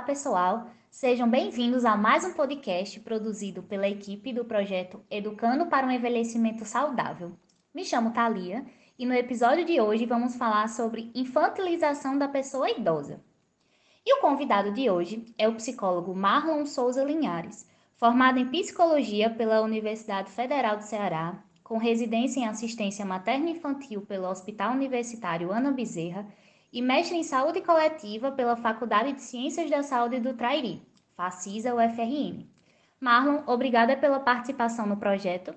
Olá, pessoal! Sejam bem-vindos a mais um podcast produzido pela equipe do projeto Educando para um Envelhecimento Saudável. Me chamo Thalia e no episódio de hoje vamos falar sobre infantilização da pessoa idosa. E o convidado de hoje é o psicólogo Marlon Souza Linhares, formado em psicologia pela Universidade Federal do Ceará, com residência em assistência materno-infantil pelo Hospital Universitário Ana Bezerra e mestre em saúde coletiva pela Faculdade de Ciências da Saúde do Trairi, FACISA UFRN. Marlon, obrigada pela participação no projeto.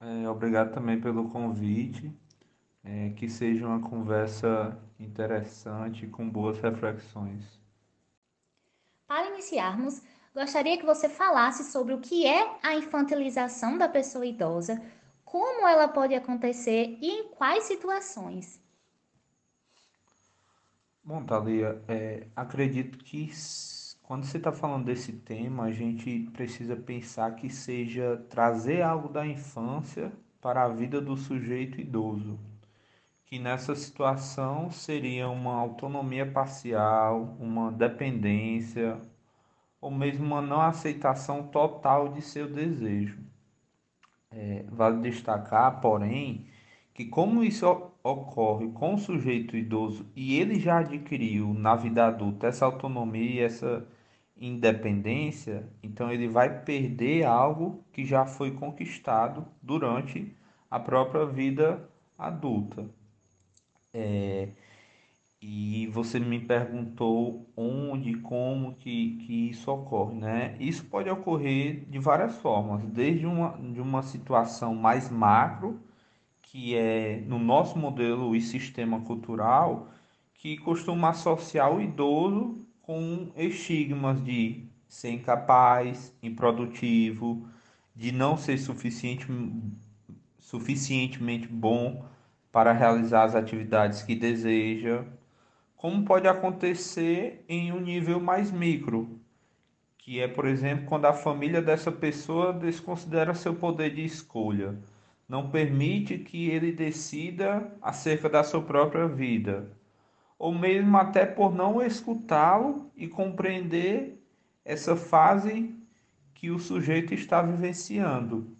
É, obrigado também pelo convite. É, que seja uma conversa interessante com boas reflexões. Para iniciarmos, gostaria que você falasse sobre o que é a infantilização da pessoa idosa, como ela pode acontecer e em quais situações. Bom, Thalia, é, acredito que quando você está falando desse tema, a gente precisa pensar que seja trazer algo da infância para a vida do sujeito idoso, que nessa situação seria uma autonomia parcial, uma dependência, ou mesmo uma não aceitação total de seu desejo. É, vale destacar, porém, que como isso ocorre com o sujeito idoso e ele já adquiriu na vida adulta essa autonomia e essa independência, então ele vai perder algo que já foi conquistado durante a própria vida adulta. É, e você me perguntou onde, como que, que isso ocorre, né? Isso pode ocorrer de várias formas, desde uma, de uma situação mais macro, que é no nosso modelo e sistema cultural, que costuma associar o idoso com estigmas de ser incapaz, improdutivo, de não ser suficiente, suficientemente bom para realizar as atividades que deseja, como pode acontecer em um nível mais micro, que é, por exemplo, quando a família dessa pessoa desconsidera seu poder de escolha não permite que ele decida acerca da sua própria vida, ou mesmo até por não escutá-lo e compreender essa fase que o sujeito está vivenciando.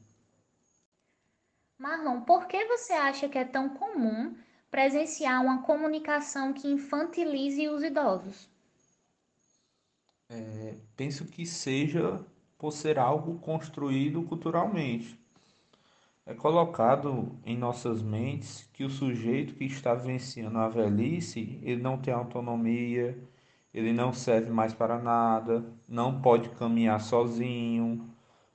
Marlon, por que você acha que é tão comum presenciar uma comunicação que infantilize os idosos? É, penso que seja por ser algo construído culturalmente é colocado em nossas mentes que o sujeito que está vivenciando a velhice, ele não tem autonomia, ele não serve mais para nada, não pode caminhar sozinho,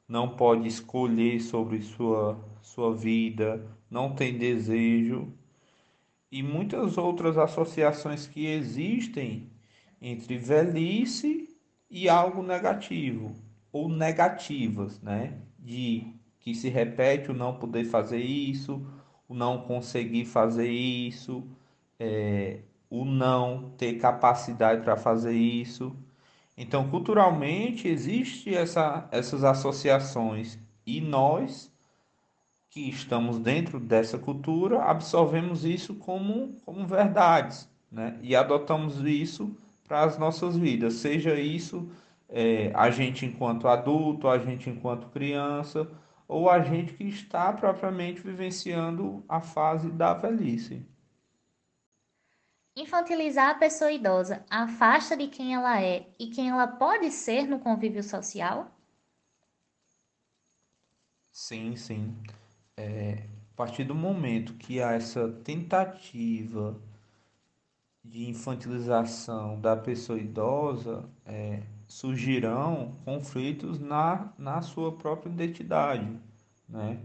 não pode escolher sobre sua, sua vida, não tem desejo e muitas outras associações que existem entre velhice e algo negativo ou negativas, né? De que se repete o não poder fazer isso, o não conseguir fazer isso, é, o não ter capacidade para fazer isso. Então, culturalmente, existe essa, essas associações e nós que estamos dentro dessa cultura absorvemos isso como, como verdades né? e adotamos isso para as nossas vidas, seja isso é, a gente enquanto adulto, a gente enquanto criança ou a gente que está propriamente vivenciando a fase da velhice. Infantilizar a pessoa idosa afasta de quem ela é e quem ela pode ser no convívio social? Sim, sim. É, a partir do momento que há essa tentativa de infantilização da pessoa idosa, é, surgirão conflitos na, na sua própria identidade, né?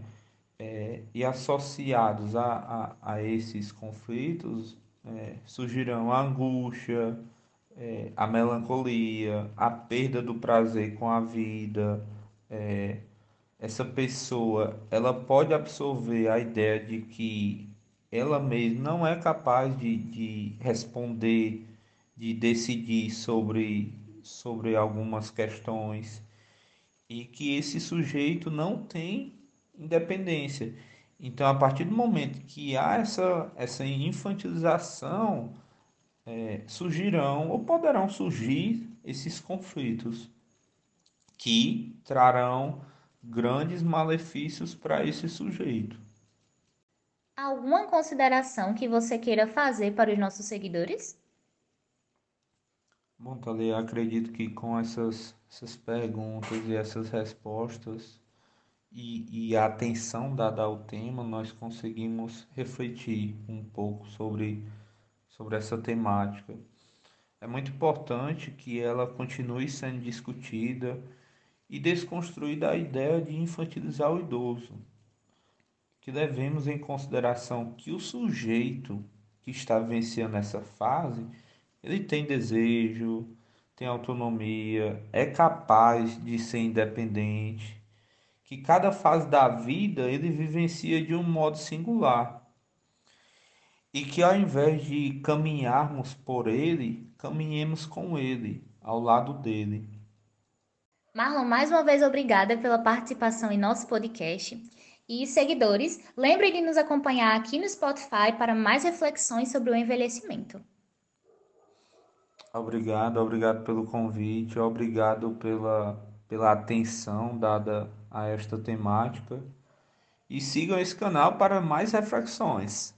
É, e associados a, a, a esses conflitos é, surgirão a angústia, é, a melancolia, a perda do prazer com a vida. É, essa pessoa ela pode absorver a ideia de que ela mesma não é capaz de, de responder, de decidir sobre sobre algumas questões e que esse sujeito não tem independência. Então, a partir do momento que há essa, essa infantilização, é, surgirão ou poderão surgir esses conflitos que trarão grandes malefícios para esse sujeito. Alguma consideração que você queira fazer para os nossos seguidores? Bom, Thalia, acredito que com essas, essas perguntas e essas respostas e, e a atenção dada ao tema, nós conseguimos refletir um pouco sobre, sobre essa temática. É muito importante que ela continue sendo discutida e desconstruída a ideia de infantilizar o idoso, que levemos em consideração que o sujeito que está vivenciando essa fase, ele tem desejo, tem autonomia, é capaz de ser independente, que cada fase da vida ele vivencia de um modo singular. E que ao invés de caminharmos por ele, caminhemos com ele, ao lado dele. Marlon, mais uma vez obrigada pela participação em nosso podcast. E seguidores, lembrem de nos acompanhar aqui no Spotify para mais reflexões sobre o envelhecimento. Obrigado, obrigado pelo convite, obrigado pela, pela atenção dada a esta temática. E sigam esse canal para mais reflexões.